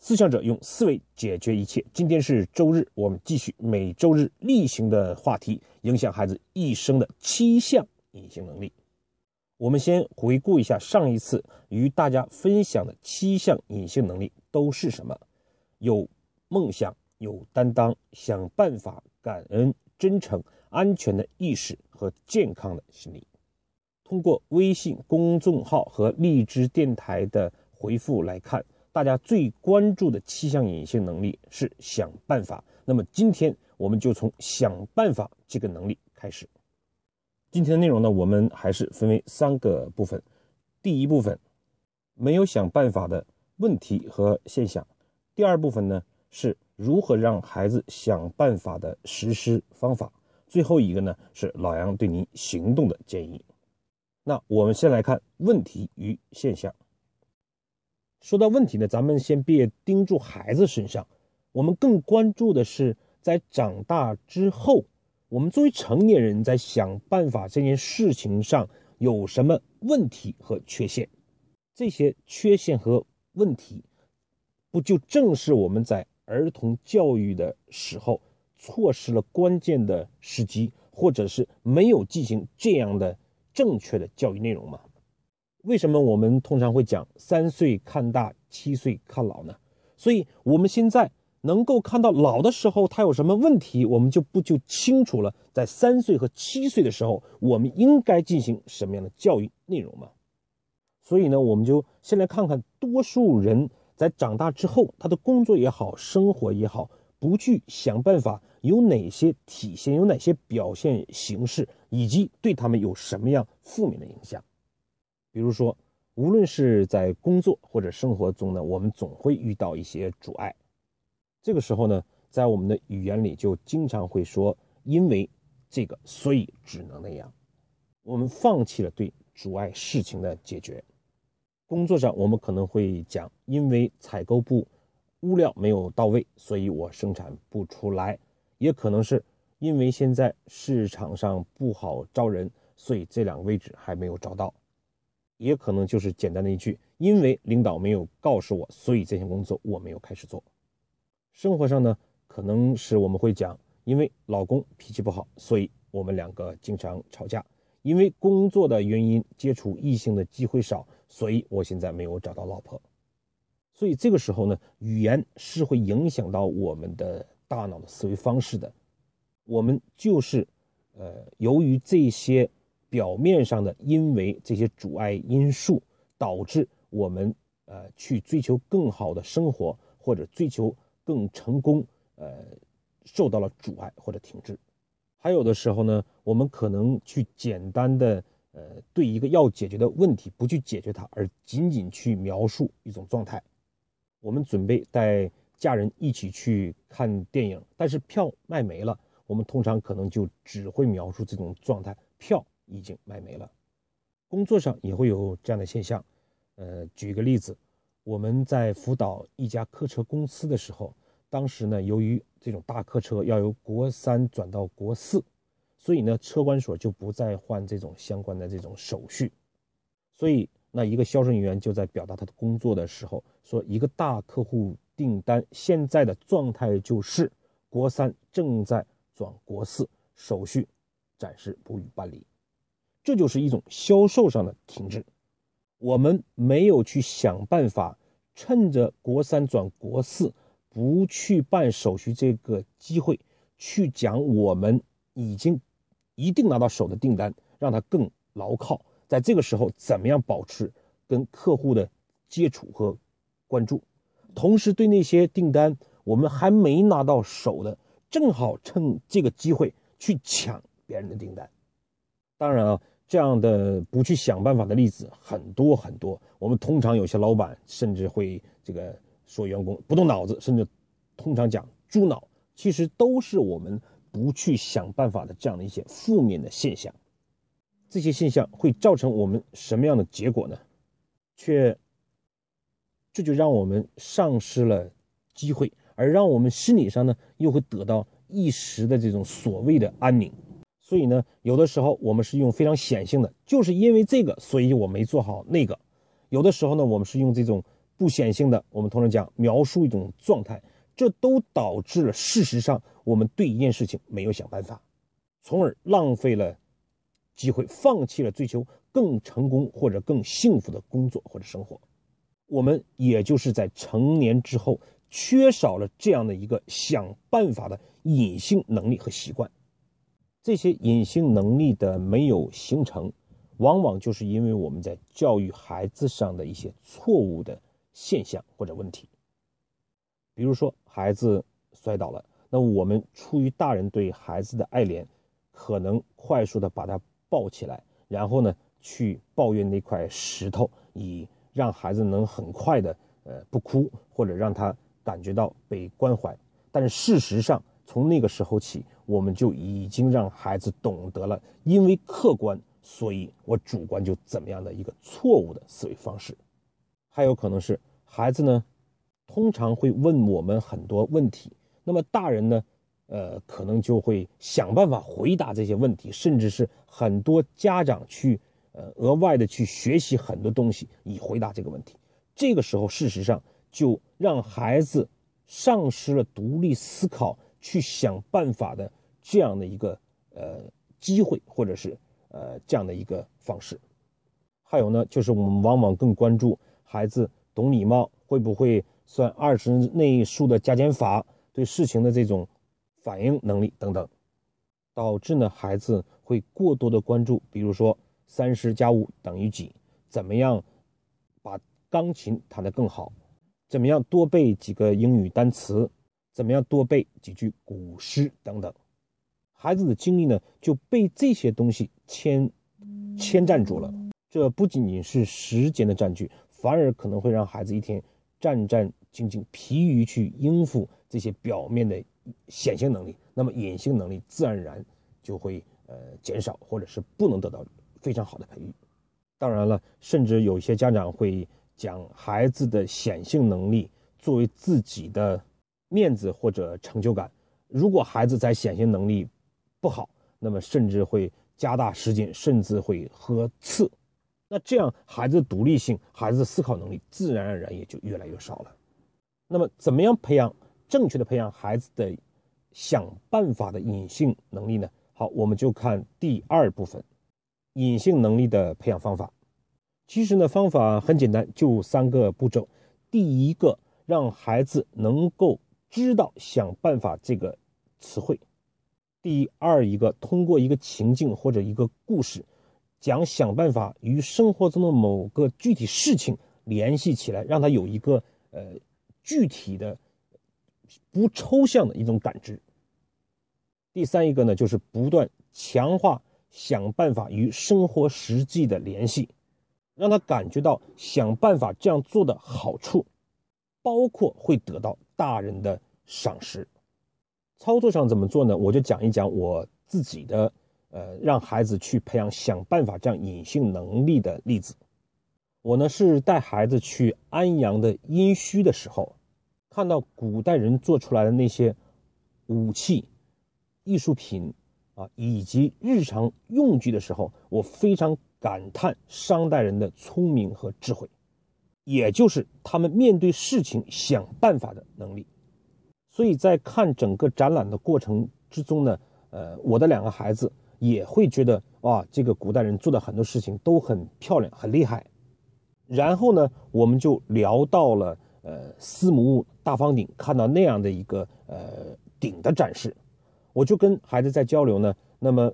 思想者用思维解决一切。今天是周日，我们继续每周日例行的话题：影响孩子一生的七项隐形能力。我们先回顾一下上一次与大家分享的七项隐性能力都是什么？有梦想、有担当、想办法、感恩、真诚、安全的意识和健康的心理。通过微信公众号和荔枝电台的回复来看。大家最关注的七项隐性能力是想办法。那么今天我们就从想办法这个能力开始。今天的内容呢，我们还是分为三个部分。第一部分，没有想办法的问题和现象；第二部分呢，是如何让孩子想办法的实施方法；最后一个呢，是老杨对您行动的建议。那我们先来看问题与现象。说到问题呢，咱们先别盯住孩子身上，我们更关注的是在长大之后，我们作为成年人在想办法这件事情上有什么问题和缺陷。这些缺陷和问题，不就正是我们在儿童教育的时候错失了关键的时机，或者是没有进行这样的正确的教育内容吗？为什么我们通常会讲三岁看大，七岁看老呢？所以，我们现在能够看到老的时候他有什么问题，我们就不就清楚了。在三岁和七岁的时候，我们应该进行什么样的教育内容吗？所以呢，我们就先来看看多数人在长大之后，他的工作也好，生活也好，不去想办法有哪些体现，有哪些表现形式，以及对他们有什么样负面的影响。比如说，无论是在工作或者生活中呢，我们总会遇到一些阻碍。这个时候呢，在我们的语言里就经常会说“因为这个，所以只能那样”。我们放弃了对阻碍事情的解决。工作上，我们可能会讲“因为采购部物料没有到位，所以我生产不出来”。也可能是因为现在市场上不好招人，所以这两个位置还没有找到。也可能就是简单的一句，因为领导没有告诉我，所以这项工作我没有开始做。生活上呢，可能是我们会讲，因为老公脾气不好，所以我们两个经常吵架。因为工作的原因，接触异性的机会少，所以我现在没有找到老婆。所以这个时候呢，语言是会影响到我们的大脑的思维方式的。我们就是，呃，由于这些。表面上的，因为这些阻碍因素导致我们呃去追求更好的生活或者追求更成功，呃受到了阻碍或者停滞。还有的时候呢，我们可能去简单的呃对一个要解决的问题不去解决它，而仅仅去描述一种状态。我们准备带家人一起去看电影，但是票卖没了，我们通常可能就只会描述这种状态，票。已经卖没了，工作上也会有这样的现象。呃，举一个例子，我们在辅导一家客车公司的时候，当时呢，由于这种大客车要由国三转到国四，所以呢，车管所就不再换这种相关的这种手续。所以，那一个销售人员就在表达他的工作的时候说：“一个大客户订单现在的状态就是国三正在转国四，手续暂时不予办理。”这就是一种销售上的停滞，我们没有去想办法，趁着国三转国四不去办手续这个机会，去讲我们已经一定拿到手的订单，让它更牢靠。在这个时候，怎么样保持跟客户的接触和关注，同时对那些订单我们还没拿到手的，正好趁这个机会去抢别人的订单。当然啊。这样的不去想办法的例子很多很多。我们通常有些老板甚至会这个说员工不动脑子，甚至通常讲猪脑，其实都是我们不去想办法的这样的一些负面的现象。这些现象会造成我们什么样的结果呢？却这就让我们丧失了机会，而让我们心理上呢又会得到一时的这种所谓的安宁。所以呢，有的时候我们是用非常显性的，就是因为这个，所以我没做好那个；有的时候呢，我们是用这种不显性的，我们通常讲描述一种状态，这都导致了事实上我们对一件事情没有想办法，从而浪费了机会，放弃了追求更成功或者更幸福的工作或者生活。我们也就是在成年之后，缺少了这样的一个想办法的隐性能力和习惯。这些隐性能力的没有形成，往往就是因为我们在教育孩子上的一些错误的。现象或者问题，比如说孩子摔倒了，那我们出于大人对孩子的爱怜，可能快速的把他抱起来，然后呢去抱怨那块石头，以让孩子能很快的呃不哭，或者让他感觉到被关怀。但是事实上，从那个时候起，我们就已经让孩子懂得了，因为客观，所以我主观就怎么样的一个错误的思维方式。还有可能是孩子呢，通常会问我们很多问题，那么大人呢，呃，可能就会想办法回答这些问题，甚至是很多家长去呃额外的去学习很多东西以回答这个问题。这个时候，事实上就让孩子丧失了独立思考、去想办法的这样的一个呃机会，或者是呃这样的一个方式。还有呢，就是我们往往更关注。孩子懂礼貌，会不会算二十内数的加减法？对事情的这种反应能力等等，导致呢孩子会过多的关注，比如说三十加五等于几？怎么样把钢琴弹得更好？怎么样多背几个英语单词？怎么样多背几句古诗等等？孩子的精力呢就被这些东西牵牵占住了。这不仅仅是时间的占据。反而可能会让孩子一天战战兢兢，疲于去应付这些表面的显性能力，那么隐性能力自然而然就会呃减少，或者是不能得到非常好的培育。当然了，甚至有些家长会将孩子的显性能力作为自己的面子或者成就感。如果孩子在显性能力不好，那么甚至会加大时间，甚至会喝刺。那这样，孩子独立性、孩子思考能力，自然而然也就越来越少了。那么，怎么样培养正确的培养孩子的想办法的隐性能力呢？好，我们就看第二部分，隐性能力的培养方法。其实呢，方法很简单，就三个步骤。第一个，让孩子能够知道“想办法”这个词汇；第二一个，通过一个情境或者一个故事。讲想办法与生活中的某个具体事情联系起来，让他有一个呃具体的、不抽象的一种感知。第三一个呢，就是不断强化想办法与生活实际的联系，让他感觉到想办法这样做的好处，包括会得到大人的赏识。操作上怎么做呢？我就讲一讲我自己的。呃，让孩子去培养想办法这样隐性能力的例子。我呢是带孩子去安阳的殷墟的时候，看到古代人做出来的那些武器、艺术品啊，以及日常用具的时候，我非常感叹商代人的聪明和智慧，也就是他们面对事情想办法的能力。所以在看整个展览的过程之中呢，呃，我的两个孩子。也会觉得哇，这个古代人做的很多事情都很漂亮、很厉害。然后呢，我们就聊到了呃司母戊大方鼎，看到那样的一个呃鼎的展示，我就跟孩子在交流呢。那么，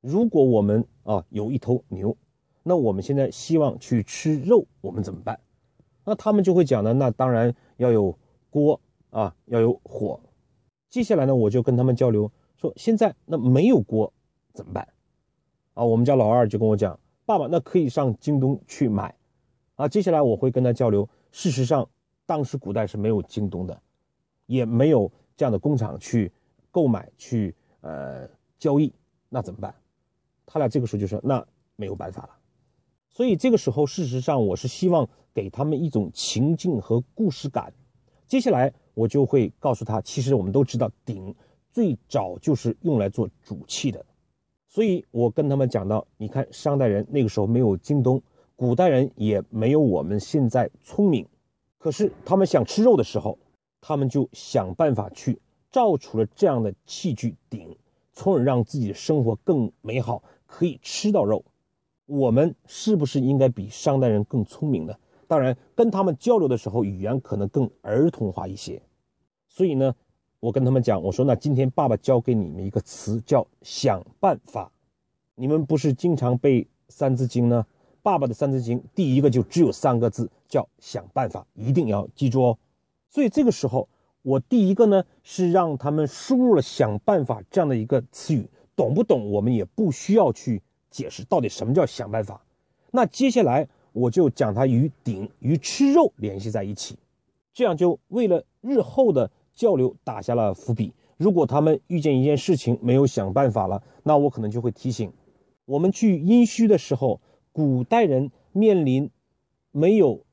如果我们啊有一头牛，那我们现在希望去吃肉，我们怎么办？那他们就会讲呢，那当然要有锅啊，要有火。接下来呢，我就跟他们交流说，现在那没有锅。怎么办？啊，我们家老二就跟我讲，爸爸，那可以上京东去买。啊，接下来我会跟他交流。事实上，当时古代是没有京东的，也没有这样的工厂去购买去呃交易，那怎么办？他俩这个时候就说，那没有办法了。所以这个时候，事实上我是希望给他们一种情境和故事感。接下来我就会告诉他，其实我们都知道，鼎最早就是用来做煮器的。所以我跟他们讲到，你看商代人那个时候没有京东，古代人也没有我们现在聪明，可是他们想吃肉的时候，他们就想办法去造出了这样的器具鼎，从而让自己的生活更美好，可以吃到肉。我们是不是应该比商代人更聪明呢？当然，跟他们交流的时候，语言可能更儿童化一些。所以呢，我跟他们讲，我说那今天爸爸教给你们一个词，叫想办法。你们不是经常背《三字经》呢？爸爸的《三字经》第一个就只有三个字，叫想办法，一定要记住哦。所以这个时候，我第一个呢是让他们输入了“想办法”这样的一个词语，懂不懂？我们也不需要去解释到底什么叫想办法。那接下来我就讲它与鼎与吃肉联系在一起，这样就为了日后的交流打下了伏笔。如果他们遇见一件事情没有想办法了，那我可能就会提醒，我们去阴虚的时候。古代人面临没有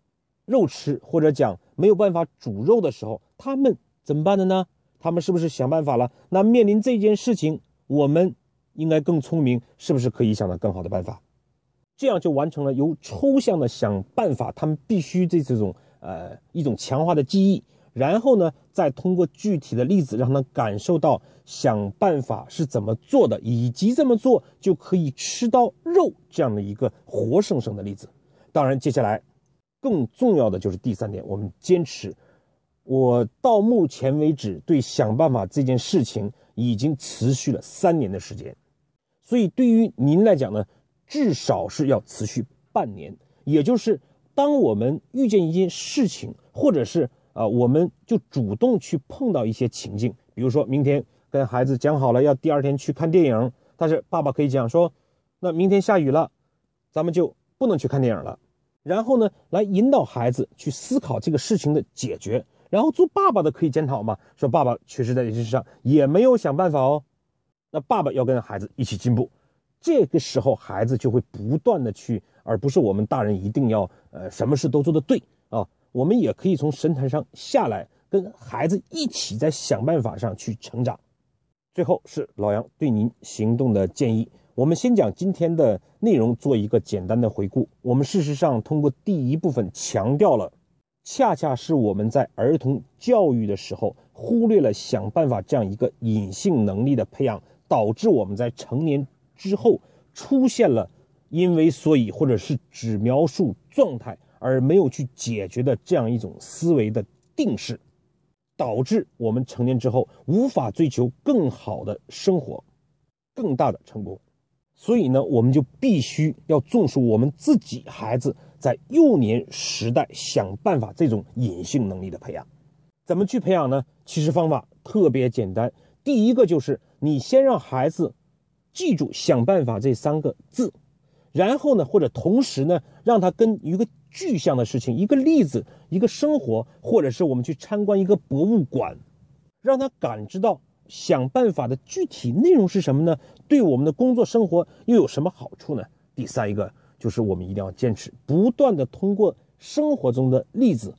肉吃，或者讲没有办法煮肉的时候，他们怎么办的呢？他们是不是想办法了？那面临这件事情，我们应该更聪明，是不是可以想到更好的办法？这样就完成了由抽象的想办法，他们必须对这种呃一种强化的记忆。然后呢，再通过具体的例子，让他感受到想办法是怎么做的，以及这么做就可以吃到肉这样的一个活生生的例子。当然，接下来更重要的就是第三点，我们坚持。我到目前为止对想办法这件事情已经持续了三年的时间，所以对于您来讲呢，至少是要持续半年。也就是当我们遇见一件事情，或者是啊，我们就主动去碰到一些情境，比如说明天跟孩子讲好了要第二天去看电影，但是爸爸可以讲说，那明天下雨了，咱们就不能去看电影了。然后呢，来引导孩子去思考这个事情的解决。然后做爸爸的可以检讨嘛，说爸爸确实在这件事上也没有想办法哦。那爸爸要跟孩子一起进步，这个时候孩子就会不断的去，而不是我们大人一定要呃什么事都做得对啊。我们也可以从神坛上下来，跟孩子一起在想办法上去成长。最后是老杨对您行动的建议。我们先讲今天的内容，做一个简单的回顾。我们事实上通过第一部分强调了，恰恰是我们在儿童教育的时候忽略了想办法这样一个隐性能力的培养，导致我们在成年之后出现了因为所以或者是只描述状态。而没有去解决的这样一种思维的定式，导致我们成年之后无法追求更好的生活、更大的成功。所以呢，我们就必须要重视我们自己孩子在幼年时代想办法这种隐性能力的培养。怎么去培养呢？其实方法特别简单。第一个就是你先让孩子记住“想办法”这三个字，然后呢，或者同时呢，让他跟一个。具象的事情，一个例子，一个生活，或者是我们去参观一个博物馆，让他感知到想办法的具体内容是什么呢？对我们的工作生活又有什么好处呢？第三一个就是我们一定要坚持，不断的通过生活中的例子，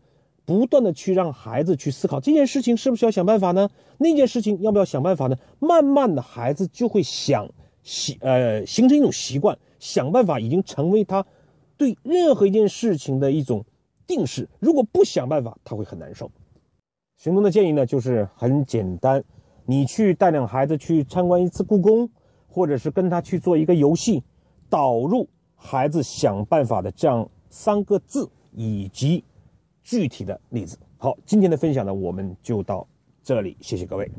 不断的去让孩子去思考这件事情是不是要想办法呢？那件事情要不要想办法呢？慢慢的孩子就会想习呃形成一种习惯，想办法已经成为他。对任何一件事情的一种定式，如果不想办法，他会很难受。行动的建议呢，就是很简单，你去带领孩子去参观一次故宫，或者是跟他去做一个游戏，导入孩子想办法的这样三个字以及具体的例子。好，今天的分享呢，我们就到这里，谢谢各位。